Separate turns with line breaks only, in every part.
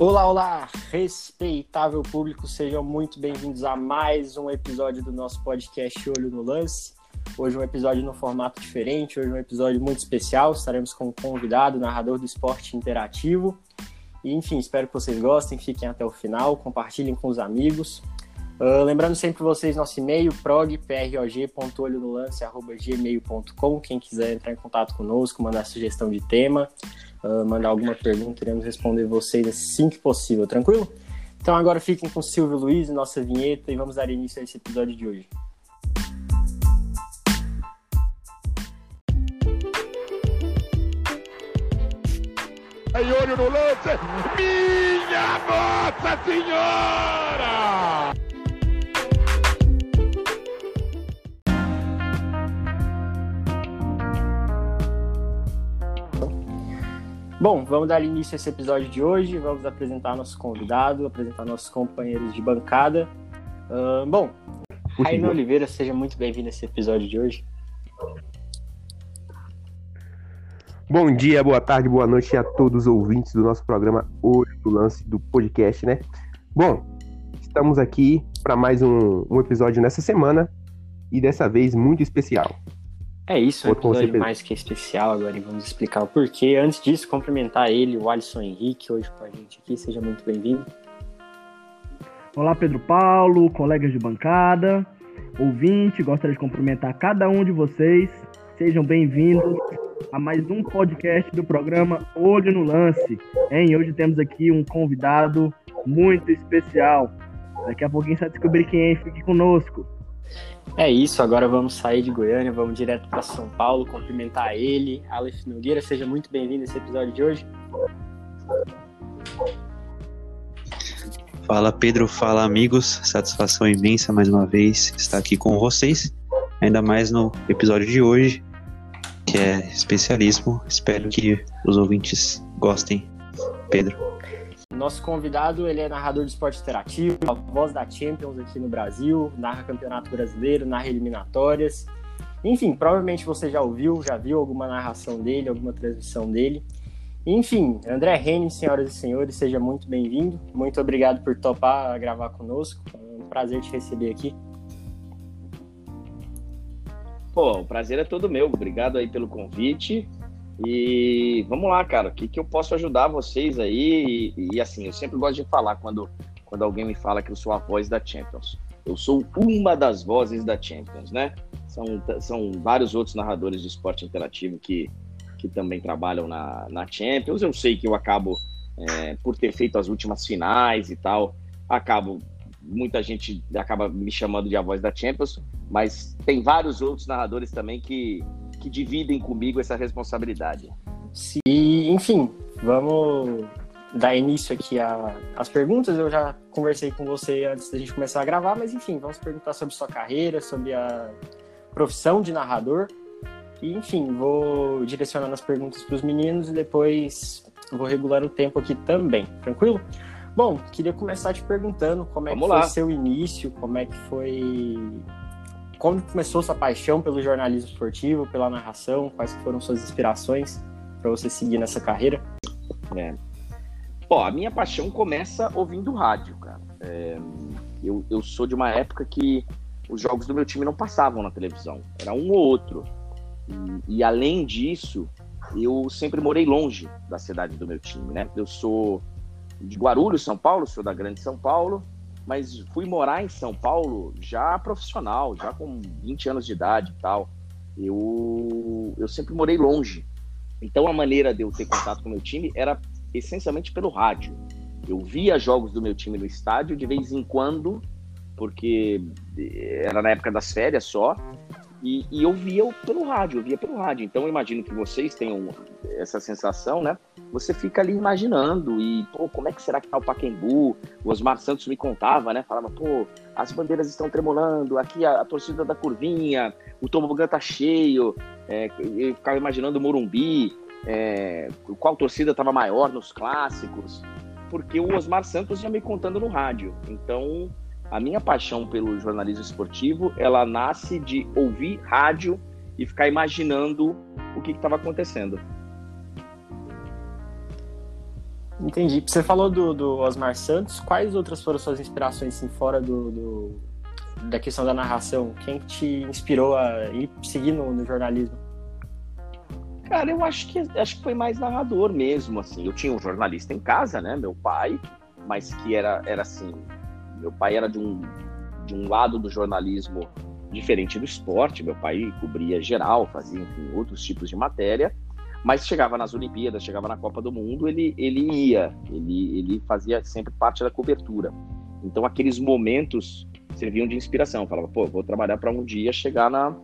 Olá, olá, respeitável público, sejam muito bem-vindos a mais um episódio do nosso podcast Olho no Lance. Hoje um episódio no formato diferente, hoje um episódio muito especial. Estaremos com um convidado, narrador do esporte interativo. E, enfim, espero que vocês gostem, fiquem até o final, compartilhem com os amigos. Uh, lembrando sempre vocês nosso e-mail, prog.olhonolance.gmail.com Quem quiser entrar em contato conosco, mandar sugestão de tema, uh, mandar alguma pergunta, iremos responder vocês assim que possível, tranquilo? Então agora fiquem com Silvio Luiz, nossa vinheta, e vamos dar início a esse episódio de hoje.
Aí, olho no lance! Minha Nossa Senhora!
Bom, vamos dar início a esse episódio de hoje. Vamos apresentar nosso convidado, apresentar nossos companheiros de bancada. Uh, bom, Rainer Oliveira, seja muito bem-vindo a esse episódio de hoje.
Bom dia, boa tarde, boa noite a todos os ouvintes do nosso programa Olho do Lance do podcast, né? Bom, estamos aqui para mais um, um episódio nessa semana e dessa vez muito especial.
É isso, um episódio mais que especial agora e vamos explicar o porquê. Antes disso, cumprimentar ele, o Alisson Henrique, hoje com a gente aqui. Seja muito bem-vindo.
Olá, Pedro Paulo, colegas de bancada, ouvinte, gostaria de cumprimentar cada um de vocês. Sejam bem-vindos a mais um podcast do programa Olho no Lance. Hein? Hoje temos aqui um convidado muito especial. Daqui a pouquinho você vai descobrir quem é, fique conosco.
É isso, agora vamos sair de Goiânia, vamos direto para São Paulo, cumprimentar ele, Aleph Nogueira, seja muito bem-vindo a esse episódio de hoje.
Fala Pedro, fala amigos, satisfação imensa mais uma vez estar aqui com vocês, ainda mais no episódio de hoje, que é especialíssimo, espero que os ouvintes gostem. Pedro.
Nosso convidado, ele é narrador de esporte interativo, a voz da Champions aqui no Brasil, narra campeonato brasileiro, narra eliminatórias. Enfim, provavelmente você já ouviu, já viu alguma narração dele, alguma transmissão dele. Enfim, André Rene, senhoras e senhores, seja muito bem-vindo. Muito obrigado por topar gravar conosco. É um prazer te receber aqui.
Pô, o prazer é todo meu. Obrigado aí pelo convite. E vamos lá, cara, o que, que eu posso ajudar vocês aí? E, e, assim, eu sempre gosto de falar quando, quando alguém me fala que eu sou a voz da Champions. Eu sou uma das vozes da Champions, né? São, são vários outros narradores de esporte interativo que, que também trabalham na, na Champions. Eu sei que eu acabo, é, por ter feito as últimas finais e tal, acabo. Muita gente acaba me chamando de a voz da Champions, mas tem vários outros narradores também que, que dividem comigo essa responsabilidade.
Sim, enfim, vamos dar início aqui às perguntas. Eu já conversei com você antes da gente começar a gravar, mas enfim, vamos perguntar sobre sua carreira, sobre a profissão de narrador. E enfim, vou direcionando as perguntas para os meninos e depois vou regular o tempo aqui também, tranquilo? Bom, queria começar te perguntando como é Vamos que lá. foi seu início, como é que foi como começou sua paixão pelo jornalismo esportivo, pela narração? Quais foram suas inspirações para você seguir nessa carreira?
É. Bom, a minha paixão começa ouvindo rádio, cara. É, eu, eu sou de uma época que os jogos do meu time não passavam na televisão, era um ou outro. E, e além disso, eu sempre morei longe da cidade do meu time, né? Eu sou de Guarulhos, São Paulo, sou da Grande São Paulo, mas fui morar em São Paulo já profissional, já com 20 anos de idade e tal. Eu, eu sempre morei longe. Então a maneira de eu ter contato com o meu time era essencialmente pelo rádio. Eu via jogos do meu time no estádio de vez em quando, porque era na época das férias só, e, e eu via pelo rádio, eu via pelo rádio. Então eu imagino que vocês tenham essa sensação, né? Você fica ali imaginando e, pô, como é que será que tá o Paquembu? O Osmar Santos me contava, né? Falava, pô, as bandeiras estão tremulando, aqui a, a torcida da curvinha, o tobogã tá cheio. É, eu ficava imaginando o Morumbi, é, qual torcida estava maior nos clássicos, porque o Osmar Santos ia me contando no rádio. Então a minha paixão pelo jornalismo esportivo, ela nasce de ouvir rádio e ficar imaginando o que estava acontecendo.
Entendi. Você falou do, do Osmar Santos. Quais outras foram suas inspirações, assim, fora do, do da questão da narração? Quem te inspirou a ir seguir no, no, jornalismo?
Cara, eu acho que acho que foi mais narrador mesmo, assim. Eu tinha um jornalista em casa, né, meu pai, mas que era era assim, meu pai era de um de um lado do jornalismo diferente do esporte. Meu pai cobria geral, fazia enfim, outros tipos de matéria mas chegava nas Olimpíadas, chegava na Copa do Mundo, ele, ele ia, ele, ele fazia sempre parte da cobertura. Então aqueles momentos serviam de inspiração. Eu falava, pô, vou trabalhar para um dia chegar na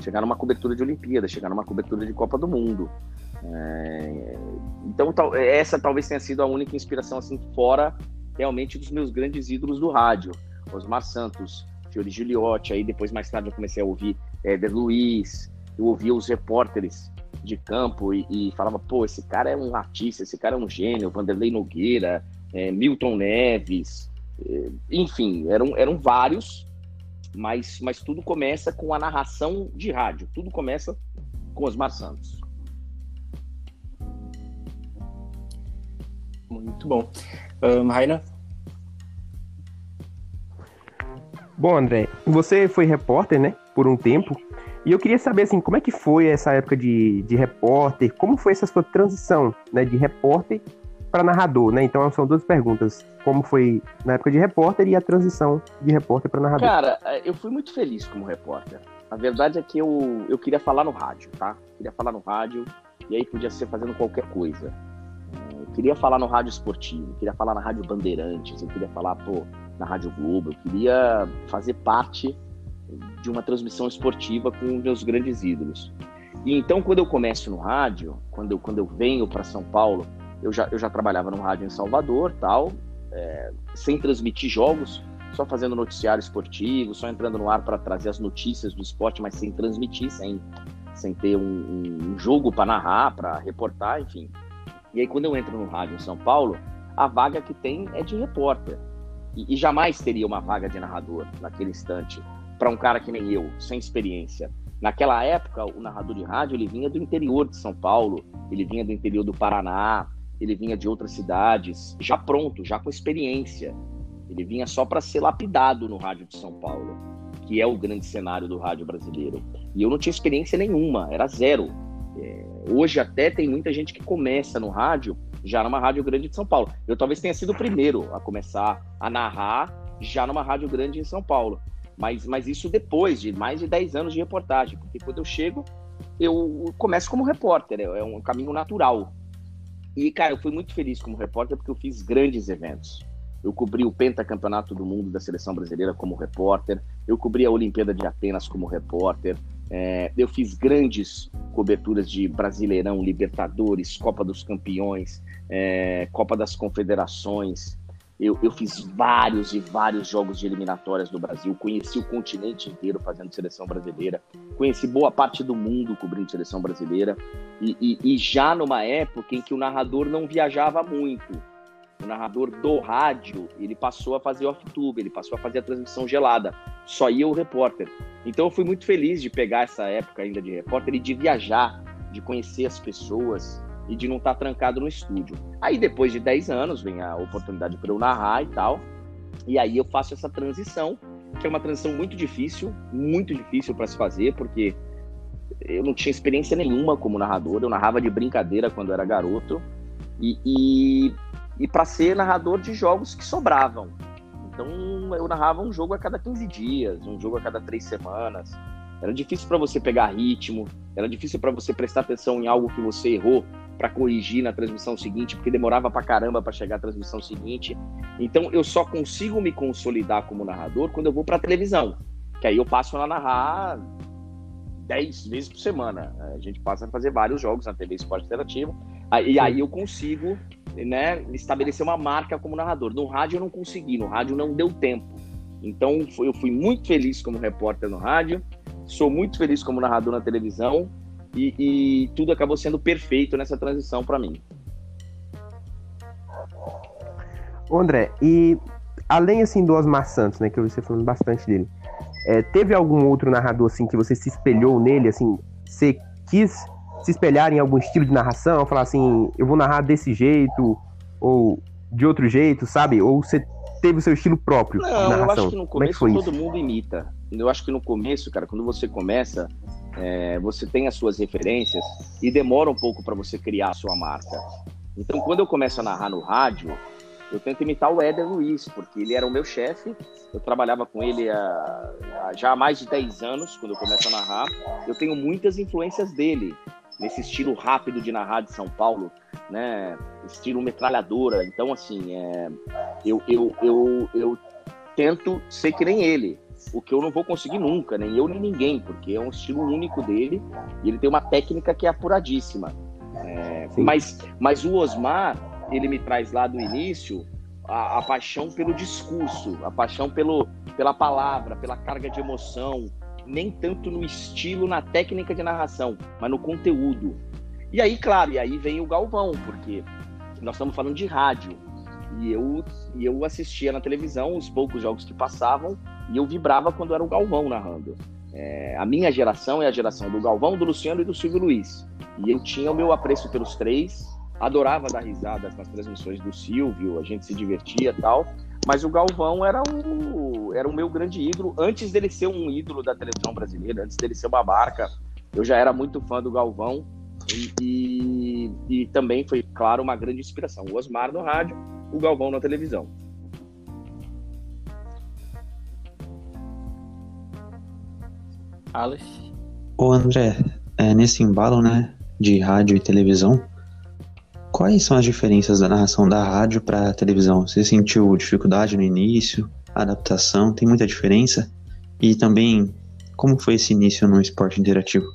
chegar numa cobertura de Olimpíada, chegar numa cobertura de Copa do Mundo. É... Então essa talvez tenha sido a única inspiração assim fora realmente dos meus grandes ídolos do rádio, Osmar Santos, Fiori Gigliotti. Aí depois mais tarde eu comecei a ouvir Éder Luiz, eu ouvia os repórteres de campo e, e, falava, pô, esse cara é um artista, esse cara é um gênio, Vanderlei Nogueira, é, Milton Neves, é, enfim, eram, eram vários, mas, mas tudo começa com a narração de rádio, tudo começa com Osmar Santos.
Muito bom. Um, Raina?
Bom, André, você foi repórter, né, por um tempo, e eu queria saber, assim, como é que foi essa época de, de repórter? Como foi essa sua transição, né, de repórter para narrador, né? Então são duas perguntas. Como foi na época de repórter e a transição de repórter para narrador?
Cara, eu fui muito feliz como repórter. A verdade é que eu, eu queria falar no rádio, tá? Queria falar no rádio e aí podia ser fazendo qualquer coisa. Queria falar no rádio esportivo, eu queria falar na rádio Bandeirantes, eu queria falar, pô, na Rádio Globo, eu queria fazer parte de uma transmissão esportiva com meus grandes ídolos. E então, quando eu começo no rádio, quando eu, quando eu venho para São Paulo, eu já, eu já trabalhava no rádio em Salvador, tal, é, sem transmitir jogos, só fazendo noticiário esportivo, só entrando no ar para trazer as notícias do esporte, mas sem transmitir, sem, sem ter um, um jogo para narrar, para reportar, enfim. E aí, quando eu entro no rádio em São Paulo, a vaga que tem é de repórter. E, e jamais teria uma vaga de narrador naquele instante para um cara que nem eu, sem experiência. Naquela época, o narrador de rádio ele vinha do interior de São Paulo, ele vinha do interior do Paraná, ele vinha de outras cidades, já pronto, já com experiência. Ele vinha só para ser lapidado no rádio de São Paulo, que é o grande cenário do rádio brasileiro. E eu não tinha experiência nenhuma, era zero. É, hoje até tem muita gente que começa no rádio já numa rádio grande de São Paulo. Eu talvez tenha sido o primeiro a começar a narrar já numa rádio grande em São Paulo. Mas, mas isso depois de mais de 10 anos de reportagem, porque quando eu chego, eu começo como repórter, é um caminho natural. E, cara, eu fui muito feliz como repórter porque eu fiz grandes eventos. Eu cobri o pentacampeonato do mundo da seleção brasileira como repórter, eu cobri a Olimpíada de Atenas como repórter, é, eu fiz grandes coberturas de Brasileirão, Libertadores, Copa dos Campeões, é, Copa das Confederações, eu, eu fiz vários e vários jogos de eliminatórias do Brasil, conheci o continente inteiro fazendo seleção brasileira, conheci boa parte do mundo cobrindo seleção brasileira, e, e, e já numa época em que o narrador não viajava muito. O narrador do rádio, ele passou a fazer off-tube, ele passou a fazer a transmissão gelada. Só ia o repórter. Então eu fui muito feliz de pegar essa época ainda de repórter e de viajar, de conhecer as pessoas, e de não estar tá trancado no estúdio. Aí depois de 10 anos vem a oportunidade para eu narrar e tal. E aí eu faço essa transição, que é uma transição muito difícil, muito difícil para se fazer, porque eu não tinha experiência nenhuma como narrador, eu narrava de brincadeira quando era garoto. E, e, e para ser narrador de jogos que sobravam. Então eu narrava um jogo a cada 15 dias, um jogo a cada três semanas. Era difícil para você pegar ritmo, era difícil para você prestar atenção em algo que você errou para corrigir na transmissão seguinte, porque demorava para caramba para chegar à transmissão seguinte. Então eu só consigo me consolidar como narrador quando eu vou para a televisão, que aí eu passo a narrar 10 vezes por semana. A gente passa a fazer vários jogos na TV Esporte Interativo, e aí eu consigo né, estabelecer uma marca como narrador. No rádio eu não consegui, no rádio não deu tempo. Então eu fui muito feliz como repórter no rádio, sou muito feliz como narrador na televisão e, e tudo acabou sendo perfeito nessa transição para mim.
André, e além assim do Osmar Santos, né, que você falando bastante dele, é, teve algum outro narrador assim que você se espelhou nele, assim, você quis se espelhar em algum estilo de narração, falar assim, eu vou narrar desse jeito, Ou de outro jeito, sabe? Ou você teve o seu estilo próprio de
Não, eu
narração?
acho que no
Como é que
começo todo
isso?
mundo imita. Eu acho que no começo, cara, quando você começa, é, você tem as suas referências e demora um pouco para você criar a sua marca. Então, quando eu começo a narrar no rádio, eu tento imitar o Éder Luiz, porque ele era o meu chefe. Eu trabalhava com ele há, há já há mais de 10 anos, quando eu começo a narrar. Eu tenho muitas influências dele, nesse estilo rápido de narrar de São Paulo, né? Estilo metralhadora. Então, assim, é, eu, eu, eu, eu tento ser que nem ele. O que eu não vou conseguir nunca, nem eu nem ninguém, porque é um estilo único dele e ele tem uma técnica que é apuradíssima. É, mas, mas o Osmar, ele me traz lá do início a, a paixão pelo discurso, a paixão pelo, pela palavra, pela carga de emoção, nem tanto no estilo, na técnica de narração, mas no conteúdo. E aí, claro, e aí vem o Galvão, porque nós estamos falando de rádio. E eu, e eu assistia na televisão os poucos jogos que passavam e eu vibrava quando era o Galvão narrando. É, a minha geração é a geração do Galvão, do Luciano e do Silvio Luiz. E eu tinha o meu apreço pelos três, adorava dar risadas nas transmissões do Silvio, a gente se divertia e tal. Mas o Galvão era o, era o meu grande ídolo, antes dele ser um ídolo da televisão brasileira, antes dele ser uma marca. Eu já era muito fã do Galvão e, e, e também foi, claro, uma grande inspiração. O Osmar no rádio, o Galvão na televisão.
Alex.
Ô André, é, nesse embalo, né, de rádio e televisão, quais são as diferenças da narração da rádio para televisão? Você sentiu dificuldade no início, adaptação, tem muita diferença? E também, como foi esse início no esporte interativo?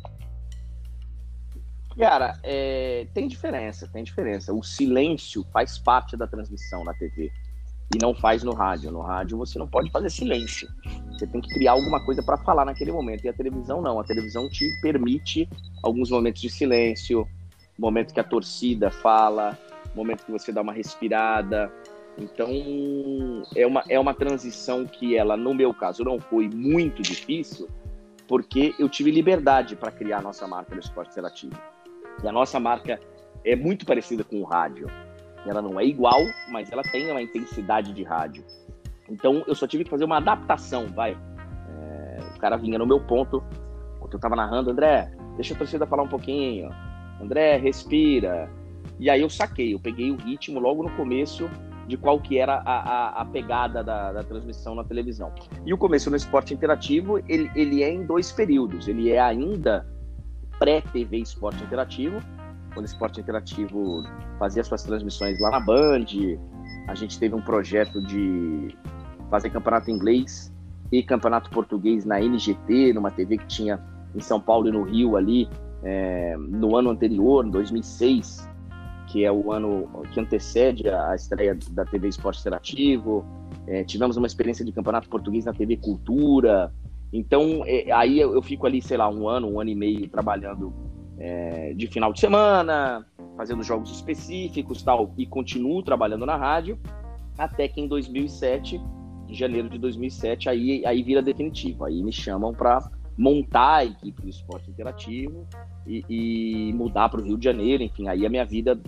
Cara, é, tem diferença, tem diferença. O silêncio faz parte da transmissão na TV e não faz no rádio. No rádio você não pode fazer silêncio. Você tem que criar alguma coisa para falar naquele momento. E a televisão não. A televisão te permite alguns momentos de silêncio, momento que a torcida fala, momento que você dá uma respirada. Então é uma, é uma transição que ela, no meu caso, não foi muito difícil, porque eu tive liberdade para criar a nossa marca no esporte interativo. E a nossa marca é muito parecida com o rádio. Ela não é igual, mas ela tem uma intensidade de rádio. Então eu só tive que fazer uma adaptação, vai. É, o cara vinha no meu ponto, eu tava narrando, André, deixa a torcida falar um pouquinho. André, respira. E aí eu saquei, eu peguei o ritmo logo no começo de qual que era a, a, a pegada da, da, transmissão na televisão. E o começo no esporte interativo, ele, ele é em dois períodos. Ele é ainda pré-TV Esporte Interativo, quando o Esporte Interativo fazia suas transmissões lá na Band, a gente teve um projeto de fazer campeonato inglês e campeonato português na NGT, numa TV que tinha em São Paulo e no Rio ali, é, no ano anterior, em 2006, que é o ano que antecede a estreia da TV Esporte Interativo. É, tivemos uma experiência de campeonato português na TV Cultura. Então, é, aí eu, eu, fico ali, sei lá, um ano, um ano e meio trabalhando é, de final de semana, fazendo jogos específicos tal, e continuo trabalhando na rádio, até que em 2007, em janeiro de 2007, aí, aí vira definitivo. Aí me chamam para montar a equipe do esporte interativo e, e mudar para o Rio de Janeiro. Enfim, aí a minha vida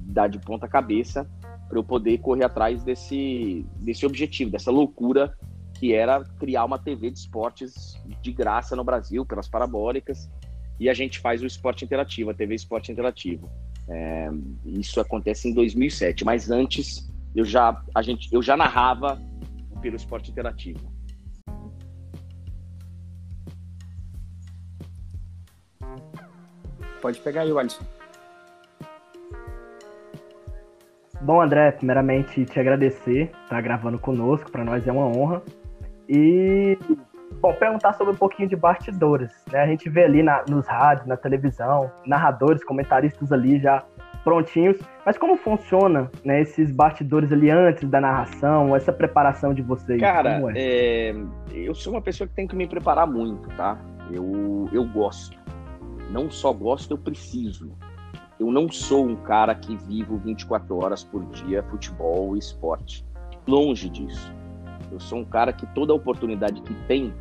dá de ponta cabeça para eu poder correr atrás desse, desse objetivo, dessa loucura que era criar uma TV de esportes de graça no Brasil, pelas parabólicas, e a gente faz o esporte interativo, a TV Esporte Interativo. É, isso acontece em 2007, mas antes eu já, a gente, eu já narrava pelo esporte interativo.
Pode pegar aí, Alisson.
Bom, André, primeiramente te agradecer por estar gravando conosco, para nós é uma honra. E, bom, perguntar sobre um pouquinho de bastidores. Né? A gente vê ali na, nos rádios, na televisão, narradores, comentaristas ali já prontinhos. Mas como funciona né, esses bastidores ali antes da narração, essa preparação de vocês?
Cara,
é?
É, eu sou uma pessoa que tem que me preparar muito, tá? Eu, eu gosto. Não só gosto, eu preciso. Eu não sou um cara que vivo 24 horas por dia futebol e esporte. Longe disso. Eu sou um cara que toda oportunidade que tem,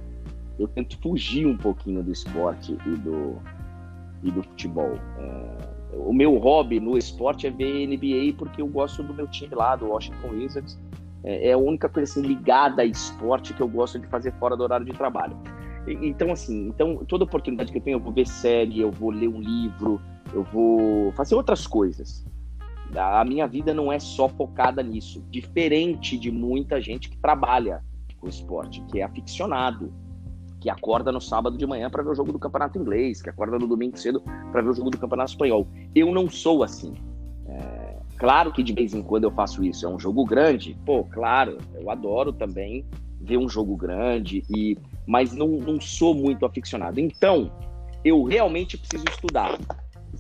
eu tento fugir um pouquinho do esporte e do, e do futebol. É, o meu hobby no esporte é ver NBA porque eu gosto do meu time lá, do Washington Wizards. É, é a única coisa assim, ligada a esporte que eu gosto de fazer fora do horário de trabalho. Então, assim, então, toda oportunidade que eu tenho, eu vou ver série, eu vou ler um livro, eu vou fazer outras coisas. A minha vida não é só focada nisso, diferente de muita gente que trabalha com esporte, que é aficionado que acorda no sábado de manhã para ver o jogo do campeonato inglês, que acorda no domingo cedo para ver o jogo do campeonato espanhol. Eu não sou assim. É, claro que de vez em quando eu faço isso. É um jogo grande, pô, claro, eu adoro também ver um jogo grande e mas não, não sou muito aficionado. Então, eu realmente preciso estudar.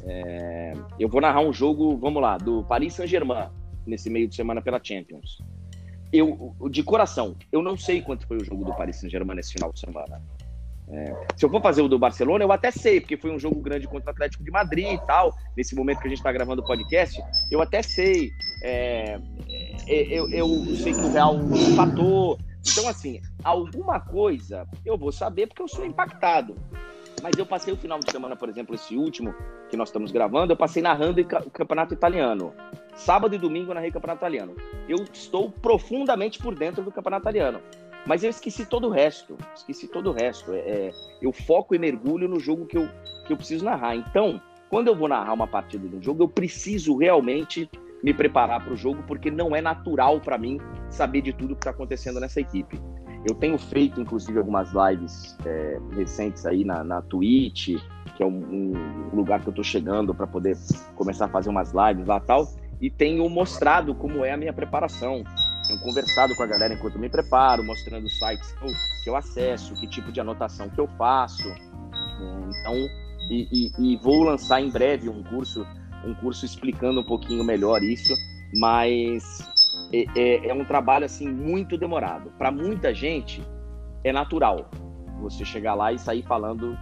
É, eu vou narrar um jogo, vamos lá, do Paris Saint-Germain nesse meio de semana pela Champions eu, de coração, eu não sei quanto foi o jogo do Paris Saint-Germain nesse final de semana. É, se eu for fazer o do Barcelona, eu até sei, porque foi um jogo grande contra o Atlético de Madrid e tal. Nesse momento que a gente está gravando o podcast, eu até sei. É, é, eu, eu, sei que o Real empatou. Então, assim, alguma coisa eu vou saber porque eu sou impactado. Mas eu passei o final de semana, por exemplo, esse último que nós estamos gravando, eu passei narrando o campeonato italiano. Sábado e domingo eu narrei o campeonato italiano. Eu estou profundamente por dentro do campeonato italiano. Mas eu esqueci todo o resto. Esqueci todo o resto. É, é, eu foco e mergulho no jogo que eu, que eu preciso narrar. Então, quando eu vou narrar uma partida de um jogo, eu preciso realmente me preparar para o jogo, porque não é natural para mim saber de tudo que está acontecendo nessa equipe. Eu tenho feito, inclusive, algumas lives é, recentes aí na, na Twitch, que é um, um lugar que eu estou chegando para poder começar a fazer umas lives lá tal, e tenho mostrado como é a minha preparação. Tenho conversado com a galera enquanto me preparo, mostrando os sites que eu, que eu acesso, que tipo de anotação que eu faço. Então, e, e, e vou lançar em breve um curso, um curso explicando um pouquinho melhor isso, mas é, é, é um trabalho assim muito demorado. Para muita gente é natural você chegar lá e sair falando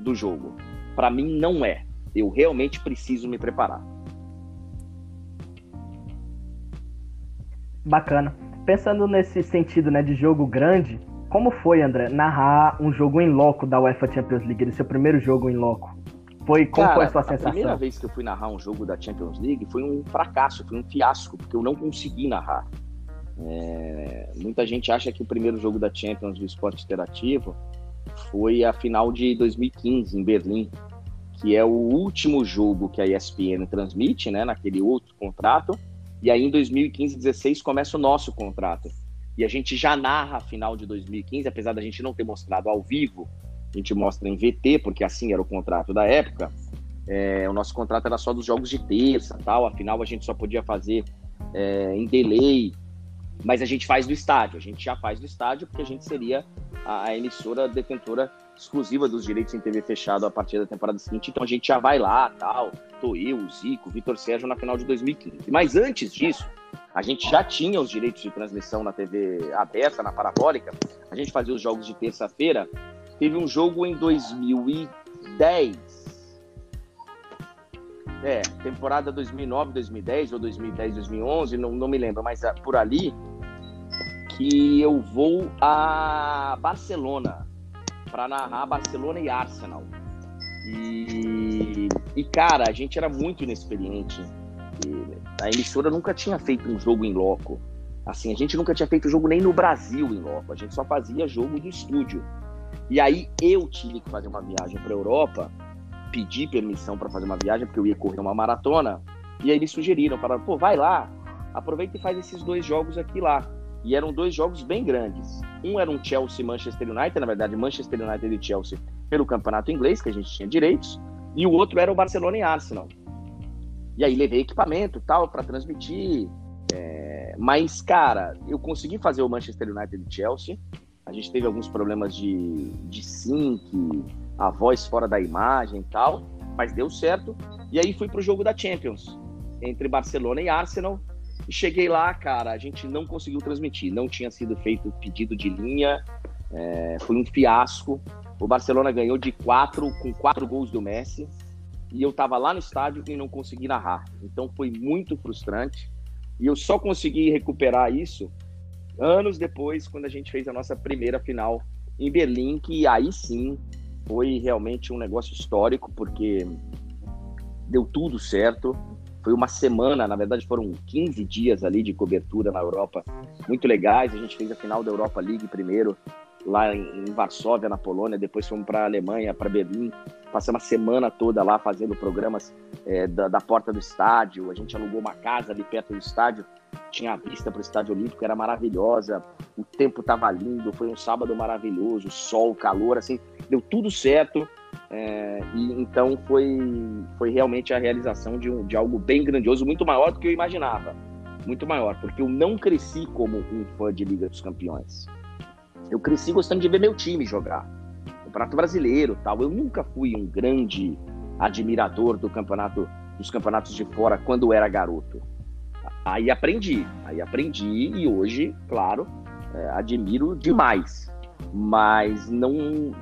do jogo. Para mim não é. Eu realmente preciso me preparar.
Bacana. Pensando nesse sentido, né, de jogo grande, como foi, André, narrar um jogo em loco da UEFA Champions League, seu primeiro jogo em loco? Foi, como Cara, foi a sua sensação?
A primeira vez que eu fui narrar um jogo da Champions League foi um fracasso, foi um fiasco, porque eu não consegui narrar. É, muita gente acha que o primeiro jogo da Champions do esporte interativo foi a final de 2015 em Berlim, que é o último jogo que a ESPN transmite, né, naquele outro contrato. E aí em 2015, 16 começa o nosso contrato. E a gente já narra a final de 2015, apesar da gente não ter mostrado ao vivo a gente mostra em VT, porque assim era o contrato da época. É, o nosso contrato era só dos jogos de terça, tal. Afinal, a gente só podia fazer é, em delay, mas a gente faz do estádio. A gente já faz do estádio porque a gente seria a, a emissora detentora exclusiva dos direitos em TV fechado a partir da temporada seguinte. Então a gente já vai lá, tal. Tô eu, Zico, o Vitor Sérgio na final de 2015. Mas antes disso, a gente já tinha os direitos de transmissão na TV aberta, na parabólica. A gente fazia os jogos de terça-feira Teve um jogo em 2010. É, temporada 2009, 2010 ou 2010, 2011, não, não me lembro, mas ah, por ali que eu vou a Barcelona para narrar Barcelona e Arsenal. E, e, cara, a gente era muito inexperiente. E a emissora nunca tinha feito um jogo em loco. Assim, a gente nunca tinha feito jogo nem no Brasil em loco. A gente só fazia jogo do estúdio. E aí eu tive que fazer uma viagem para Europa, pedi permissão para fazer uma viagem porque eu ia correr uma maratona. E aí eles sugeriram, falaram, pô, vai lá, aproveita e faz esses dois jogos aqui lá. E eram dois jogos bem grandes. Um era um Chelsea Manchester United, na verdade Manchester United e Chelsea pelo campeonato inglês, que a gente tinha direitos, e o outro era o Barcelona e Arsenal. E aí levei equipamento tal para transmitir. É... Mas, cara, eu consegui fazer o Manchester United e Chelsea. A gente teve alguns problemas de, de sync, a voz fora da imagem e tal, mas deu certo. E aí fui pro jogo da Champions, entre Barcelona e Arsenal. E cheguei lá, cara, a gente não conseguiu transmitir. Não tinha sido feito pedido de linha, é, foi um fiasco. O Barcelona ganhou de quatro, com quatro gols do Messi. E eu tava lá no estádio e não consegui narrar. Então foi muito frustrante. E eu só consegui recuperar isso anos depois, quando a gente fez a nossa primeira final em Berlim, que aí sim foi realmente um negócio histórico, porque deu tudo certo. Foi uma semana, na verdade foram 15 dias ali de cobertura na Europa, muito legais. A gente fez a final da Europa League primeiro, lá em, Varsóvia, na Polônia, depois fomos para a Alemanha, para Berlim. Passamos a semana toda lá fazendo programas é, da, da, porta do estádio. A gente alugou uma casa ali perto do estádio, tinha a vista para o Estádio Olímpico, era maravilhosa. O tempo estava lindo, foi um sábado maravilhoso, sol, calor, assim, deu tudo certo. É, e então foi, foi realmente a realização de, um, de algo bem grandioso, muito maior do que eu imaginava. Muito maior, porque eu não cresci como um fã de Liga dos Campeões. Eu cresci gostando de ver meu time jogar. Campeonato Brasileiro, tal. Eu nunca fui um grande admirador do campeonato dos campeonatos de fora quando era garoto. Aí aprendi, aí aprendi e hoje, claro, é, admiro demais. Mas não,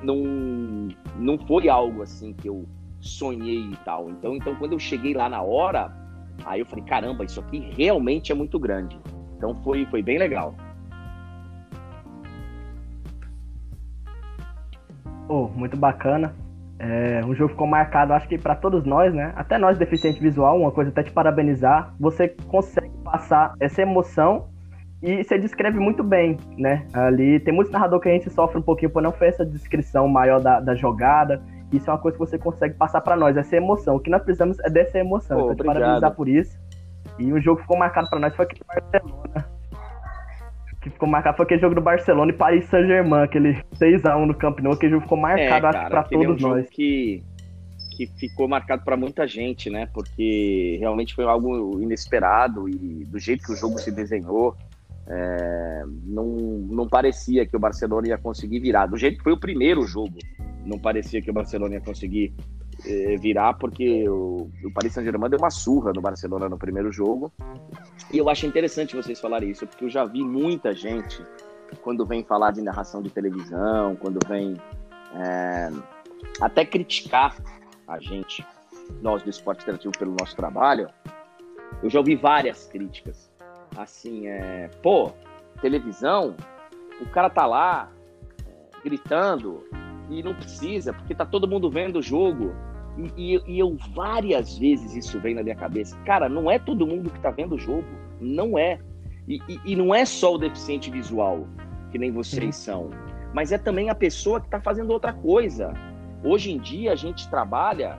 não, não foi algo assim que eu sonhei e tal. Então, então quando eu cheguei lá na hora, aí eu falei, caramba, isso aqui realmente é muito grande. Então foi, foi bem legal.
Oh, muito bacana. É, um jogo ficou marcado, acho que para todos nós, né? Até nós, deficiente visual, uma coisa até te parabenizar. Você consegue passar essa emoção e você descreve muito bem, né? Ali tem muitos narradores que a gente sofre um pouquinho por não fazer essa descrição maior da, da jogada. Isso é uma coisa que você consegue passar para nós, essa emoção. O que nós precisamos é dessa emoção. Oh, então, te parabenizar por isso. E o jogo ficou marcado para nós foi aqui no Barcelona que ficou marcado foi aquele jogo do Barcelona e Paris Saint-Germain, aquele 6x1 no Camp Nou, aquele jogo ficou marcado, é, acho, pra todos é um nós.
Que, que ficou marcado para muita gente, né? Porque realmente foi algo inesperado e do jeito que o jogo se desenhou, é, não, não parecia que o Barcelona ia conseguir virar. Do jeito que foi o primeiro jogo, não parecia que o Barcelona ia conseguir eh, virar, porque o, o Paris Saint-Germain deu uma surra no Barcelona no primeiro jogo. E eu acho interessante vocês falarem isso, porque eu já vi muita gente, quando vem falar de narração de televisão, quando vem é, até criticar a gente, nós do esporte interativo, pelo nosso trabalho, eu já ouvi várias críticas. Assim, é, pô, televisão, o cara tá lá é, gritando, e não precisa, porque tá todo mundo vendo o jogo. E, e, e, eu várias vezes isso vem na minha cabeça. Cara, não é todo mundo que tá vendo o jogo. Não é. E, e não é só o deficiente visual, que nem vocês são. Mas é também a pessoa que tá fazendo outra coisa. Hoje em dia a gente trabalha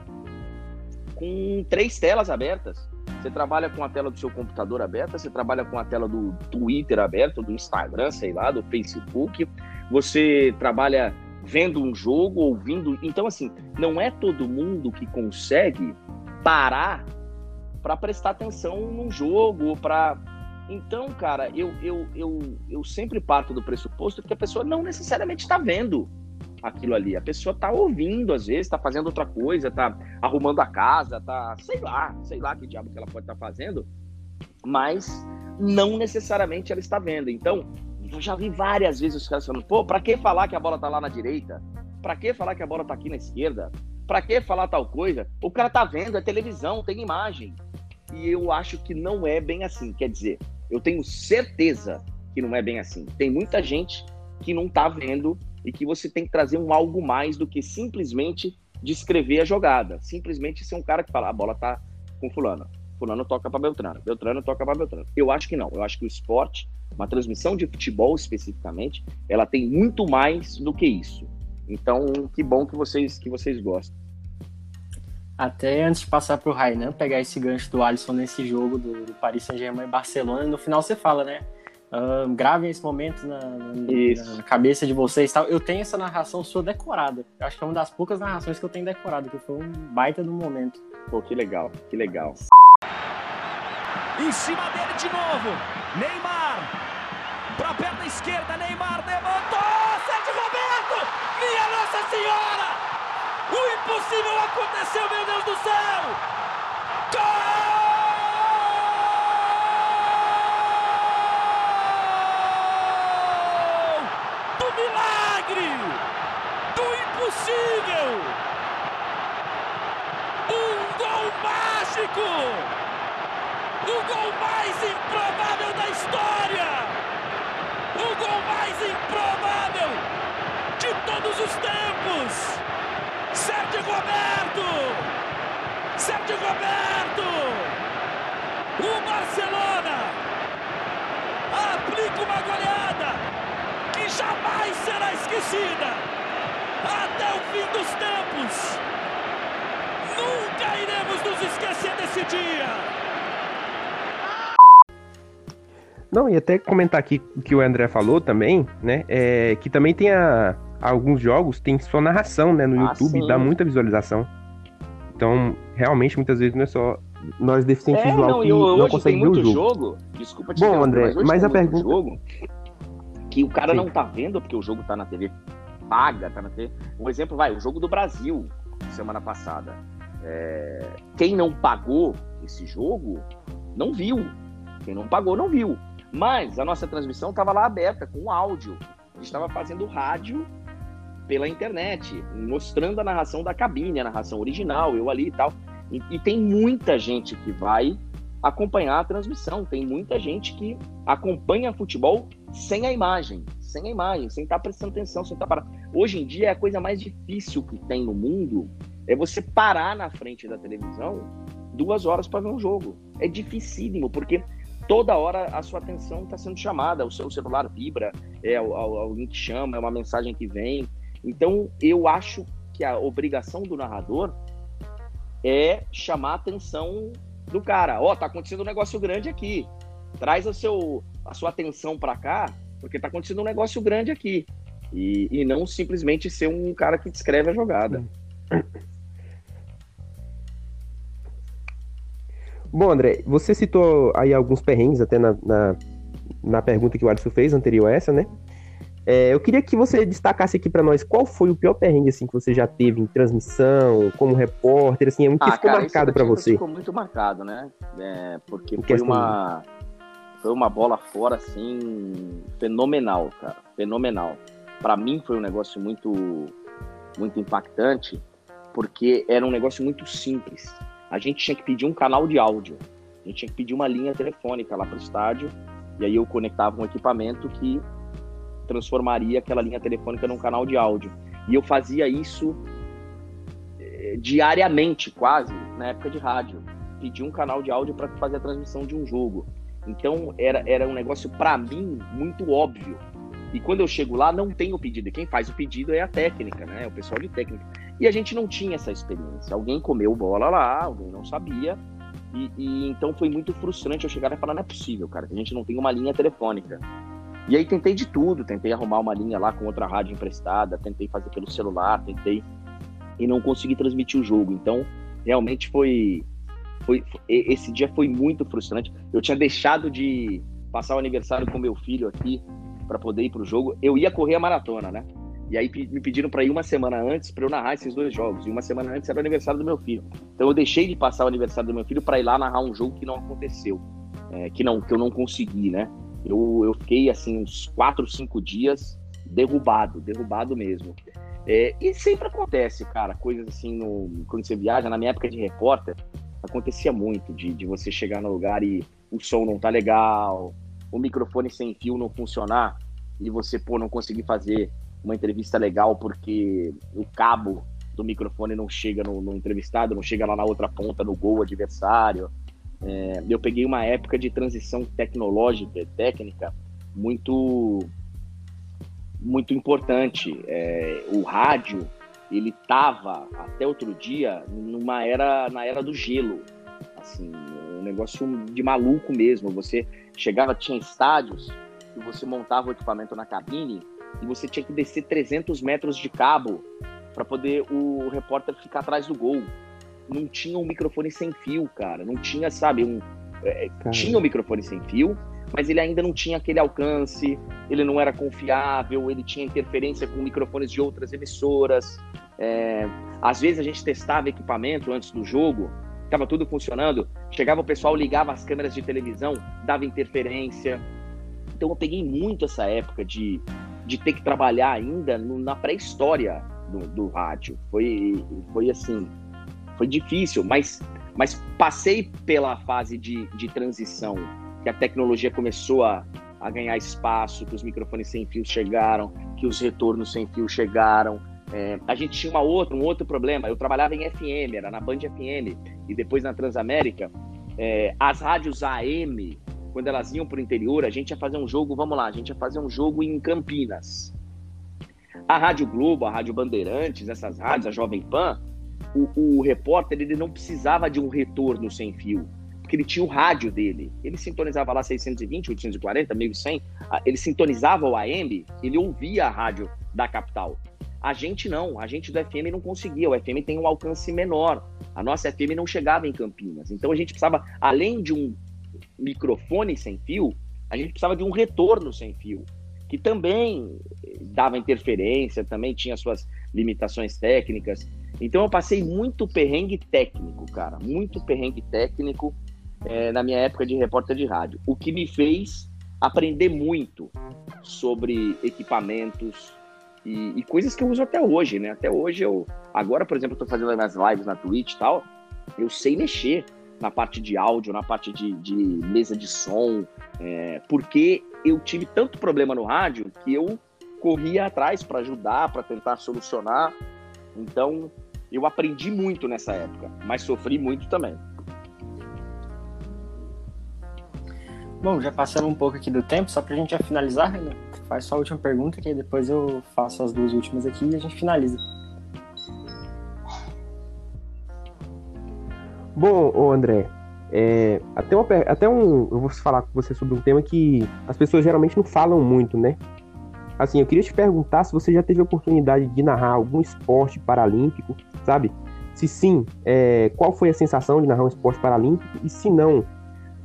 com três telas abertas. Você trabalha com a tela do seu computador aberta, você trabalha com a tela do Twitter aberta, do Instagram, sei lá, do Facebook. Você trabalha vendo um jogo, ouvindo. Então, assim, não é todo mundo que consegue parar para prestar atenção num jogo, para. Então, cara, eu, eu, eu, eu sempre parto do pressuposto que a pessoa não necessariamente está vendo aquilo ali. A pessoa está ouvindo, às vezes, está fazendo outra coisa, está arrumando a casa, tá, sei lá, sei lá que diabo que ela pode estar tá fazendo, mas não necessariamente ela está vendo. Então, eu já vi várias vezes os caras falando, pô, pra que falar que a bola tá lá na direita? Pra que falar que a bola tá aqui na esquerda? Pra que falar tal coisa? O cara tá vendo, é televisão, tem imagem. E eu acho que não é bem assim. Quer dizer, eu tenho certeza que não é bem assim. Tem muita gente que não tá vendo e que você tem que trazer um algo mais do que simplesmente descrever a jogada. Simplesmente ser um cara que fala, a bola tá com fulano. Fulano toca para Beltrano, Beltrano toca para Beltrano. Eu acho que não. Eu acho que o esporte uma transmissão de futebol especificamente, ela tem muito mais do que isso. Então, que bom que vocês que vocês gostam.
Até antes de passar para o Rainan, pegar esse gancho do Alisson nesse jogo do, do Paris Saint-Germain e Barcelona, no final você fala, né? Uh, gravem esse momento na, na, na, cabeça de vocês. Tal. Eu tenho essa narração sua decorada. Eu acho que é uma das poucas narrações que eu tenho decorada, que foi um baita no momento.
Pô, que legal, que legal.
Em cima dele de novo, Neymar. Esquerda, Neymar levantou! Sérgio Roberto! Minha Nossa Senhora! O impossível aconteceu, meu Deus do céu! Gol! Do milagre! Do impossível! Um gol mágico! O gol mais improvável da história! O gol mais improvável de todos os tempos. Sérgio Roberto! Sérgio Roberto! O Barcelona aplica uma goleada que jamais será esquecida até o fim dos tempos. Nunca iremos nos esquecer desse dia.
Não, e até comentar aqui o que o André falou também, né? É, que também tem a, alguns jogos, tem sua narração, né? No
Ah,
YouTube,
sim.
dá muita visualização. Então, realmente, muitas vezes não é só nós deficientes
É,
visual
não,
que
e
não consegue ver o jogo.
jogo. Desculpa te
Bom,
interromper,
André, mas
tem
a pergunta-
jogo que o cara
Sim.
não tá vendo porque o jogo tá na TV paga, tá na TV. Um exemplo, vai, o jogo do Brasil semana passada. É, Quem não pagou esse jogo não viu. Quem não pagou não viu. Mas a nossa transmissão estava lá aberta com áudio. A gente estava fazendo rádio pela internet, mostrando a narração da cabine, a narração original, eu ali e tal. E, e tem muita gente que vai acompanhar a transmissão. Tem muita gente que acompanha futebol sem a imagem, sem a imagem, sem estar prestando atenção, sem estar parado. Hoje em dia, é a coisa mais difícil que tem no mundo é você parar na frente da televisão duas horas para ver um jogo. É dificílimo, porque toda hora a sua atenção está sendo chamada, o seu celular vibra, é al- al- alguém que chama, é uma mensagem que vem. Então, eu acho que a obrigação do narrador é chamar a atenção do cara. Ó, tá acontecendo um negócio grande aqui. Traz o seu, a sua atenção para cá, porque tá acontecendo um negócio grande aqui. E, e não simplesmente ser um cara que descreve a jogada.
Bom, André, você citou aí alguns perrengues até na, na, na pergunta que o Alisson fez, anterior a essa, né? É, eu queria que você destacasse aqui pra nós qual foi o pior perrengue assim, que você já teve em transmissão, como repórter, assim, um que ficou
esse
marcado
Champions
você.
Ficou muito marcado, né? É, porque
Em
foi uma, foi uma bola fora, assim, fenomenal, cara. Fenomenal. Pra mim foi um negócio muito, muito impactante, porque era um negócio muito simples. A gente tinha que pedir um canal de áudio. A gente tinha que pedir uma linha telefônica lá pro estádio, e aí eu conectava um equipamento que transformaria aquela linha telefônica num canal de áudio. E eu fazia isso eh, diariamente, quase, na época de rádio. Pedir um canal de áudio para fazer a transmissão de um jogo. Então era, era um negócio, para mim, muito óbvio. E quando eu chego lá, não tem o pedido. Quem faz o pedido é a técnica, né? É o pessoal de técnica. E a gente não tinha essa experiência. Alguém comeu bola lá, alguém não sabia. E, e então foi muito frustrante eu chegar e falar: não é possível, cara, que a gente não tem uma linha telefônica. E aí tentei de tudo, tentei arrumar uma linha lá com outra rádio emprestada, tentei fazer pelo celular, tentei e não consegui transmitir o jogo. Então, realmente foi, foi esse dia foi muito frustrante. Eu tinha deixado de passar o aniversário com meu filho aqui para poder ir pro jogo. Eu ia correr a maratona, né? E aí me pediram para ir uma semana antes para eu narrar esses dois jogos. E uma semana antes era o aniversário do meu filho. Então eu deixei de passar o aniversário do meu filho para ir lá narrar um jogo que não aconteceu, É, que não que eu não consegui, né? Eu, eu fiquei assim uns quatro, cinco dias derrubado, derrubado mesmo. É, e sempre acontece, cara, coisas assim no, quando você viaja. Na minha época de repórter, acontecia muito de, de você chegar no lugar e o som não tá legal, o microfone sem fio não funcionar e você pô não conseguir fazer uma entrevista legal porque o cabo do microfone não chega no, no entrevistado, não chega lá na outra ponta no gol adversário. É, eu peguei uma época de transição tecnológica, técnica muito muito importante. É, o rádio ele tava até outro dia numa era na era do gelo, assim, um negócio de maluco mesmo. Você chegava, tinha estádios e você montava o equipamento na cabine e você tinha que descer 300 metros de cabo para poder o repórter ficar atrás do gol. Não tinha um microfone sem fio, cara. Não tinha, sabe, um é, tinha um microfone sem fio, mas ele ainda não tinha aquele alcance, ele não era confiável, ele tinha interferência com microfones de outras emissoras. É, às vezes a gente testava equipamento antes do jogo, estava tudo funcionando, chegava o pessoal, ligava as câmeras de televisão, dava interferência. Então eu peguei muito essa época de, de ter que trabalhar ainda no- na pré-história do, do rádio. Foi, foi assim, foi difícil, mas, mas passei pela fase de, de transição, que a tecnologia começou a, a ganhar espaço, que os microfones sem fio chegaram, que os retornos sem fio chegaram, É, a gente tinha uma outra, um outro problema. Eu trabalhava em FM, era na Band FM e depois na Transamérica. É, as rádios AM, quando elas iam para o interior, a gente ia fazer um jogo, vamos lá, a gente ia fazer um jogo em Campinas. A Rádio Globo, a Rádio Bandeirantes, essas rádios, a Jovem Pan, o, o repórter ele não precisava de um retorno sem fio, porque ele tinha o rádio dele. Ele sintonizava lá 620, 840, 1100, ele sintonizava o AM, ele ouvia a rádio da capital. A gente não, a gente do FM não conseguia. O FM tem um alcance menor. A nossa FM não chegava em Campinas. Então a gente precisava, além de um microfone sem fio, a gente precisava de um retorno sem fio, que também dava interferência, também tinha suas limitações técnicas. Então eu passei muito perrengue técnico, cara, muito perrengue técnico é, na minha época de repórter de rádio. O que me fez aprender muito sobre equipamentos, e, e, coisas que eu uso até hoje, né? Até hoje eu. Agora, por exemplo, tô fazendo minhas lives na Twitch e tal. Eu sei mexer na parte de áudio, na parte de, de mesa de som, é, porque eu tive tanto problema no rádio que eu corria atrás para ajudar, para tentar solucionar. Então, eu aprendi muito nessa época, mas sofri muito também.
Bom, já passamos um pouco aqui do tempo, só para a gente já finalizar, Renan. Faz só a última pergunta, que depois eu faço as duas últimas aqui e a gente finaliza.
Bom, ô André, é, até, uma, até um. Eu vou falar com você sobre um tema que as pessoas geralmente não falam muito, né? Assim, eu queria te perguntar se você já teve a oportunidade de narrar algum esporte paralímpico, sabe? Se sim, é, qual foi a sensação de narrar um esporte paralímpico? E se não,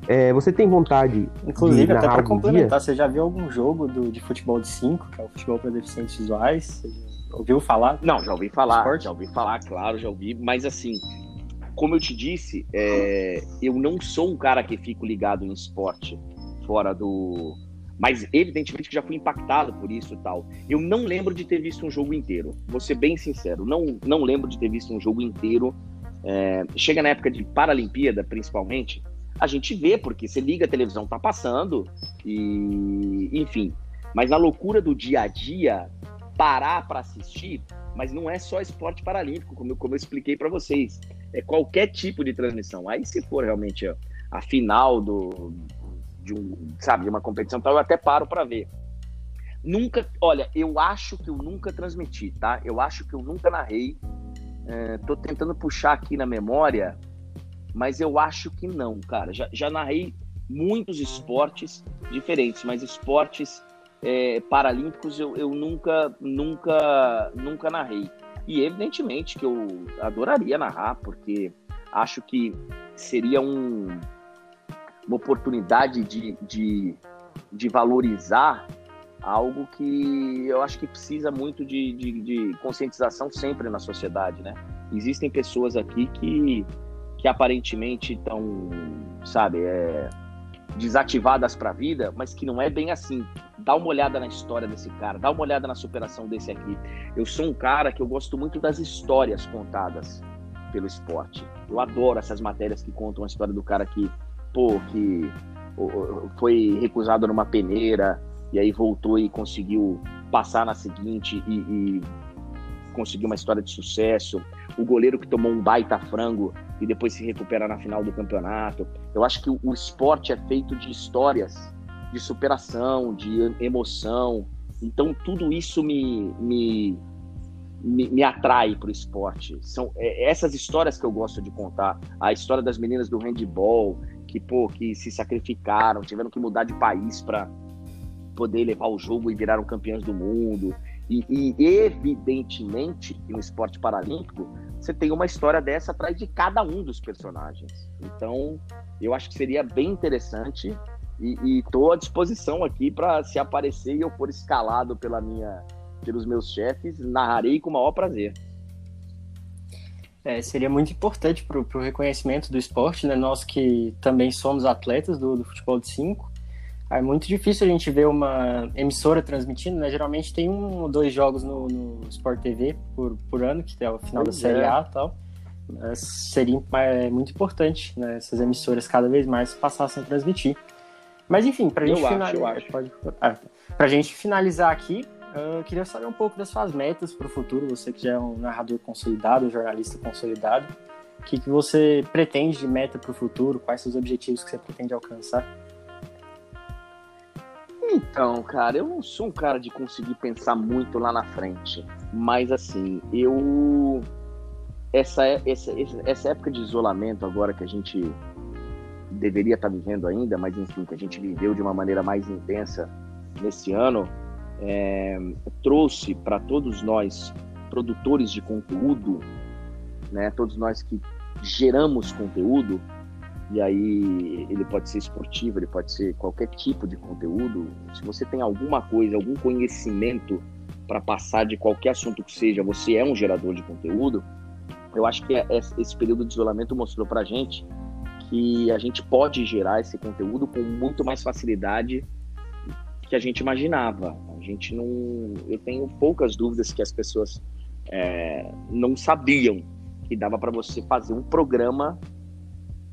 é, você tem vontade
Inclusive,
de
até para complementar,
dia?
você já viu algum jogo do, de futebol de 5, que é o futebol para deficientes visuais? Você ouviu falar?
Não, já ouvi falar, já ouvi falar, claro, já ouvi, mas assim, como eu te disse, é, eu não sou um cara que fico ligado em esporte fora do. Mas evidentemente que já fui impactado por isso e tal. Eu não lembro de ter visto um jogo inteiro. Vou ser bem sincero, não, não lembro de ter visto um jogo inteiro. É, chega na época de Paralimpíada, principalmente, a gente vê, porque você liga a televisão, tá passando, e enfim. Mas na loucura do dia a dia, parar para assistir, mas não é só esporte paralímpico, como eu, como eu expliquei para vocês. É qualquer tipo de transmissão. Aí, se for realmente a, a final do, de um, sabe, de uma competição tal, eu até paro para ver. Nunca, olha, eu acho que eu nunca transmiti, tá? Eu acho que eu nunca narrei. É, tô tentando puxar aqui na memória mas eu acho que não, cara. Já, já narrei muitos esportes diferentes, mas esportes é, paralímpicos eu, eu nunca, nunca, nunca narrei. E evidentemente que eu adoraria narrar, porque acho que seria um, uma oportunidade de, de, de valorizar algo que eu acho que precisa muito de, de, de conscientização sempre na sociedade, né? Existem pessoas aqui que que aparentemente estão, sabe, é, desativadas para a vida, mas que não é bem assim. Dá uma olhada na história desse cara, dá uma olhada na superação desse aqui. Eu sou um cara que eu gosto muito das histórias contadas pelo esporte. Eu adoro essas matérias que contam a história do cara que, pô, que foi recusado numa peneira e aí voltou e conseguiu passar na seguinte e, e conseguiu uma história de sucesso o goleiro que tomou um baita frango e depois se recupera na final do campeonato. Eu acho que o, esporte é feito de histórias de superação, de emoção. Então tudo isso me, me, me, me atrai para o esporte. São é, essas histórias que eu gosto de contar. A história das meninas do handball que pô, que se sacrificaram, tiveram que mudar de país para poder levar o jogo e viraram campeãs do mundo. E, e, evidentemente, no esporte paralímpico, você tem uma história dessa atrás de cada um dos personagens. Então, eu acho que seria bem interessante e estou à disposição aqui para se aparecer e eu for escalado pela minha, pelos meus chefes, narrarei com o maior prazer.
É, seria muito importante para o reconhecimento do esporte, né? Nós que também somos atletas do, do futebol de 5, é muito difícil a gente ver uma emissora transmitindo, né? Geralmente tem um ou dois jogos no, no Sport TV por, por ano, que é o final pois da Série é. A e tal. Mas seria é, muito importante, né? Essas emissoras cada vez mais passassem a transmitir. Mas enfim, para gente finalizar, pode, ah, pra gente finalizar aqui, Eu queria saber um pouco das suas metas para o futuro. Você que já é um narrador consolidado, um jornalista consolidado. O que, que você pretende de meta para o futuro? Quais são os objetivos que você pretende alcançar?
Então, cara, eu não sou um cara de conseguir pensar muito lá na frente. Mas, assim, eu. Essa, essa, essa época de isolamento agora que a gente deveria estar vivendo ainda, mas enfim, que a gente viveu de uma maneira mais intensa nesse ano, é, trouxe para todos nós, produtores de conteúdo, né, todos nós que geramos conteúdo, e aí ele pode ser esportivo, ele pode ser qualquer tipo de conteúdo. Se você tem alguma coisa, algum conhecimento para passar de qualquer assunto que seja, você é um gerador de conteúdo. Eu acho que esse período de isolamento mostrou para gente que a gente pode gerar esse conteúdo com muito mais facilidade que a gente imaginava. A gente não, eu tenho poucas dúvidas que as pessoas é, não sabiam que dava para você fazer um programa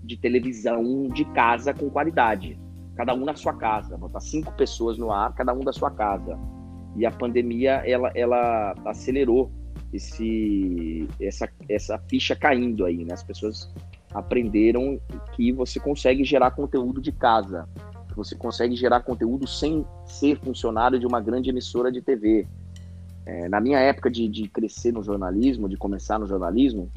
de televisão de casa com qualidade, cada um na sua casa, botar cinco pessoas no ar, cada um da sua casa. E a pandemia ela, ela acelerou esse essa essa ficha caindo aí, né? As pessoas aprenderam que você consegue gerar conteúdo de casa, que você consegue gerar conteúdo sem ser funcionário de uma grande emissora de TV. É, na minha época de, de crescer no jornalismo, de começar no jornalismo,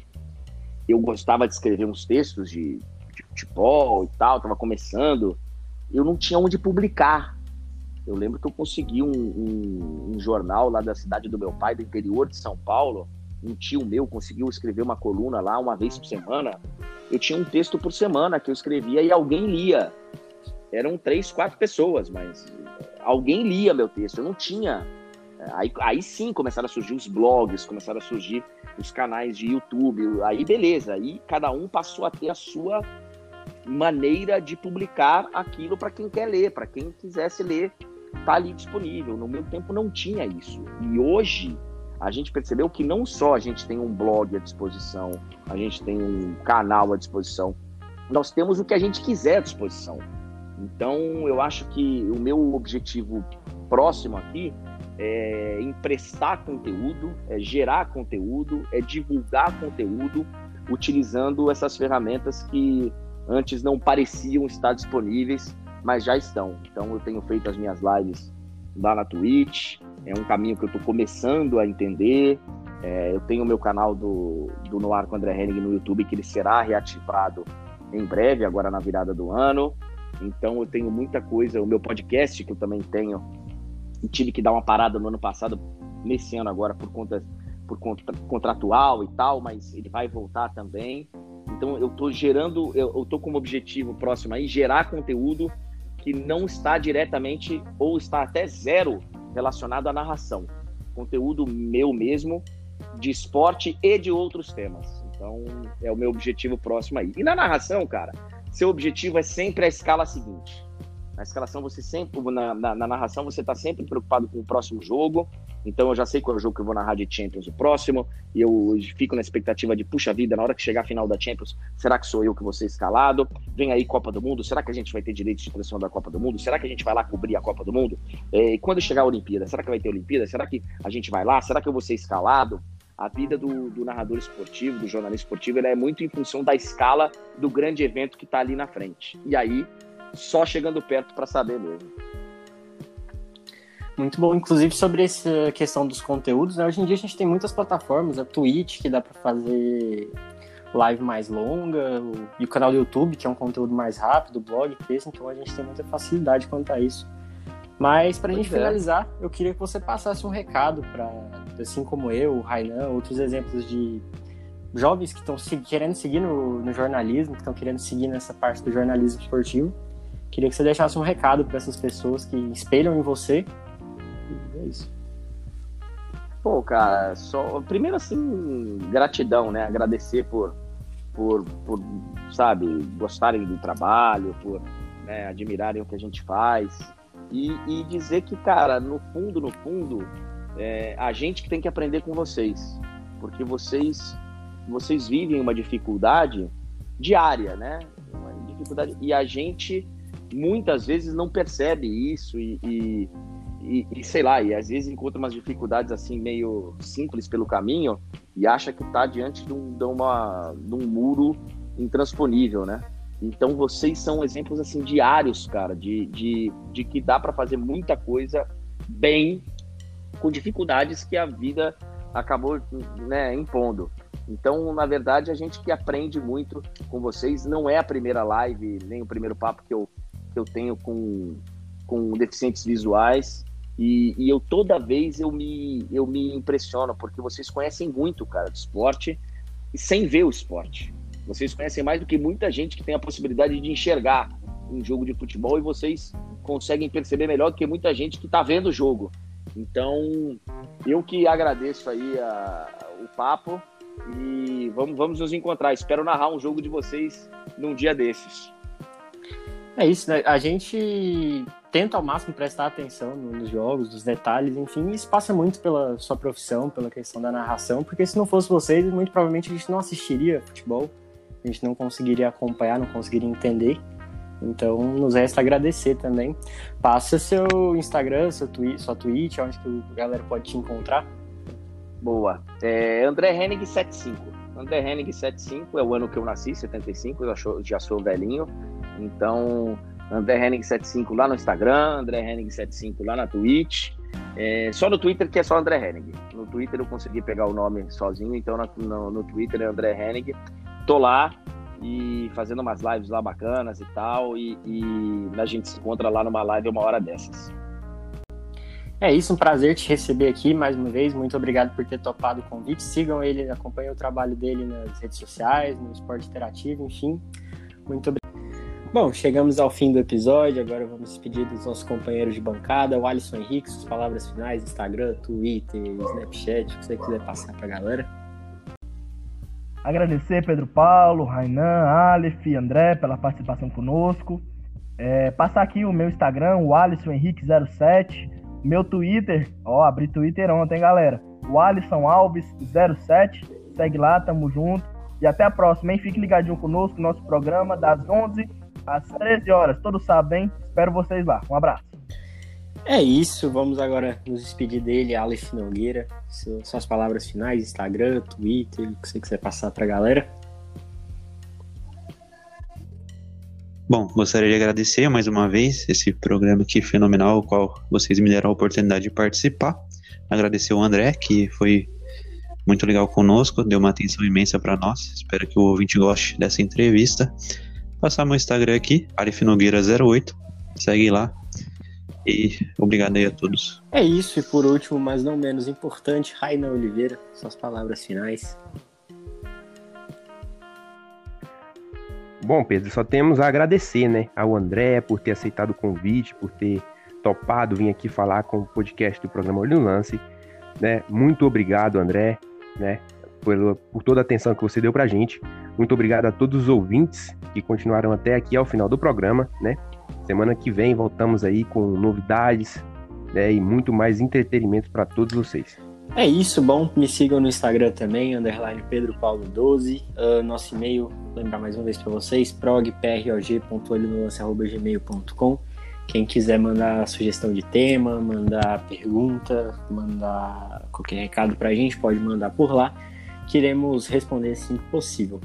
eu gostava de escrever uns textos de, de futebol e tal, estava começando, eu não tinha onde publicar. Eu lembro que eu consegui um, um, um jornal lá da cidade do meu pai, do interior de São Paulo, um tio meu conseguiu escrever uma coluna lá uma vez por semana. Eu tinha um texto por semana que eu escrevia e alguém lia. Eram três, quatro pessoas, mas alguém lia meu texto. Eu não tinha. Aí, aí sim começaram a surgir os blogs, começaram a surgir os canais de YouTube. Aí beleza, aí cada um passou a ter a sua maneira de publicar aquilo para quem quer ler, para quem quisesse ler, tá ali disponível. No meu tempo não tinha isso. E hoje a gente percebeu que não só a gente tem um blog à disposição, a gente tem um canal à disposição, nós temos o que a gente quiser à disposição. Então, eu acho que o meu objetivo próximo aqui é emprestar conteúdo, é gerar conteúdo, é divulgar conteúdo utilizando essas ferramentas que antes não pareciam estar disponíveis, mas já estão. Então, eu tenho feito as minhas lives lá na Twitch, é um caminho que eu estou começando a entender. É, eu tenho o meu canal do, do Noir com André Henning no YouTube, que ele será reativado em breve, agora na virada do ano. Então eu tenho muita coisa. O meu podcast, que eu também tenho, e tive que dar uma parada no ano passado, nesse ano agora, por conta por contra, contratual e tal, mas ele vai voltar também. Então eu estou gerando, eu estou como objetivo próximo aí, gerar conteúdo que não está diretamente ou está até zero relacionado à narração. Conteúdo meu mesmo, de esporte e de outros temas. Então, é o meu objetivo próximo aí. E na narração, cara, seu objetivo é sempre a escala seguinte. Na escalação, você sempre, na, na, na narração, você está sempre preocupado com o próximo jogo. Então, eu já sei qual é o jogo que eu vou narrar de Champions, o próximo. E eu fico na expectativa de, puxa vida, na hora que chegar a final da Champions, será que sou eu que vou ser escalado? Vem aí Copa do Mundo, será que a gente vai ter direito de transmissão da Copa do Mundo? Será que a gente vai lá cobrir a Copa do Mundo? É, e quando chegar a Olimpíada, será que vai ter Olimpíada? Será que a gente vai lá? Será que eu vou ser escalado? A vida do, do narrador esportivo, do jornalista esportivo, é muito em função da escala do grande evento que está ali na frente. E aí, só chegando perto para saber mesmo.
Muito bom, inclusive sobre essa questão dos conteúdos, né? hoje em dia a gente tem muitas plataformas, a Twitch que dá para fazer live mais longa, e o canal do YouTube que é um conteúdo mais rápido, o blog, texto, então a gente tem muita facilidade quanto a isso. Mas para a gente é. finalizar, eu queria que você passasse um recado para, assim como eu, o Rainan, outros exemplos de jovens que estão querendo seguir no, no jornalismo, que estão querendo seguir nessa parte do jornalismo esportivo, Queria que você deixasse um recado para essas pessoas que espelham em você. É isso.
Pô, cara, só primeiro assim, gratidão, né? Agradecer por, por, por sabe, gostarem do trabalho, por né, admirarem o que a gente faz. E, e dizer que, cara, no fundo, no fundo, é a gente que tem que aprender com vocês. Porque vocês, vocês vivem uma dificuldade diária, né? Uma dificuldade. E a gente muitas vezes não percebe isso e, e, e, e, sei lá, e às vezes encontra umas dificuldades assim meio simples pelo caminho e acha que está diante de um, de, uma, de um muro intransponível, né? Então vocês são exemplos assim diários, cara, de, de, de que dá para fazer muita coisa bem com dificuldades que a vida acabou né, impondo. Então, na verdade, a gente que aprende muito com vocês. Não é a primeira live, nem o primeiro papo que eu, que eu tenho com, com deficientes visuais. E, e, eu toda vez eu me, eu me impressiono, porque vocês conhecem muito, cara, de esporte, e sem ver o esporte. Vocês conhecem mais do que muita gente que tem a possibilidade de enxergar um jogo de futebol e vocês conseguem perceber melhor do que muita gente que está vendo o jogo. Então, eu que agradeço aí a, o papo e vamos, vamos nos encontrar. Espero narrar um jogo de vocês num dia desses.
É isso, né? A gente tenta ao máximo prestar atenção nos jogos, nos detalhes, enfim, isso passa muito pela sua profissão, pela questão da narração, porque se não fosse vocês, muito provavelmente a gente não assistiria futebol, a gente não conseguiria acompanhar, não conseguiria entender. Então, nos resta agradecer também. Passa seu Instagram, seu twi sua Twitch, onde que a galera pode te encontrar.
Boa. É André Hennig 75. André Hennig 75 é o ano que eu nasci, 75, eu já sou velhinho. Então, André Hennig 75 lá no Instagram, André Hennig 75 lá na Twitch. É, só no Twitter que é só André Hennig. No Twitter eu consegui pegar o nome sozinho, então no, no, Twitter é André Hennig. Tô lá e fazendo umas lives lá bacanas e tal, e, e a gente se encontra lá numa live uma hora dessas.
É isso, um prazer te receber aqui mais uma vez. Muito obrigado por ter topado o convite. Sigam ele, acompanhem o trabalho dele nas redes sociais, no esporte interativo, enfim. Muito obrigado. Bom, chegamos ao fim do episódio. Agora vamos despedir dos nossos companheiros de bancada. O Alisson Henrique, suas palavras finais: Instagram, Twitter, Snapchat, o que você quiser passar para a galera.
Agradecer Pedro Paulo, Rainan, Aleph, André pela participação conosco. É, passar aqui o meu Instagram, o Alisson Henrique 07 meu Twitter, ó, abri Twitter ontem, galera. O Alisson Alves 07. Segue lá, tamo junto. E até a próxima, hein? Fique ligadinho conosco, nosso programa das 11 às 13 horas. Todos sabem, espero vocês lá. Um abraço.
É isso, vamos agora nos despedir dele, Aleph Nogueira. Suas palavras finais, Instagram, Twitter, o que você quiser passar pra galera.
Bom, gostaria de agradecer mais uma vez esse programa aqui fenomenal, o qual vocês me deram a oportunidade de participar. Agradecer o André, que foi muito legal conosco, deu uma atenção imensa para nós. Espero que o ouvinte goste dessa entrevista. Passar meu Instagram aqui, arifnogueira08. Segue lá. E obrigado aí a todos.
É isso, e por último, mas não menos importante, Raina Oliveira, suas palavras finais.
Bom, Pedro, só temos a agradecer, né, ao André por ter aceitado o convite, por ter topado vir aqui falar com o podcast do programa Olho no Lance, né? Muito obrigado, André, né, por, toda a atenção que você deu pra gente. Muito obrigado a todos os ouvintes que continuaram até aqui ao final do programa, né? Semana que vem voltamos aí com novidades, né, e muito mais entretenimento para todos vocês.
É isso, bom. Me sigam no Instagram também, underline Pedro Paulo 12. Uh, ah, nosso e-mail, lembrar mais uma vez para vocês, progprog.olhonolance.gmail.com. Quem quiser mandar sugestão de tema, mandar pergunta, mandar qualquer recado para a gente, pode mandar por lá. Queremos responder assim que possível.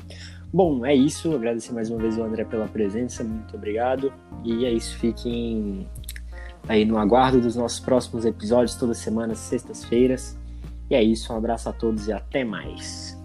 Bom, é isso. Agradecer mais uma vez o André pela presença. Muito obrigado. E é isso. Fiquem aí no aguardo dos nossos próximos episódios, toda semana, sextas-feiras. E é isso, um abraço a todos e até mais.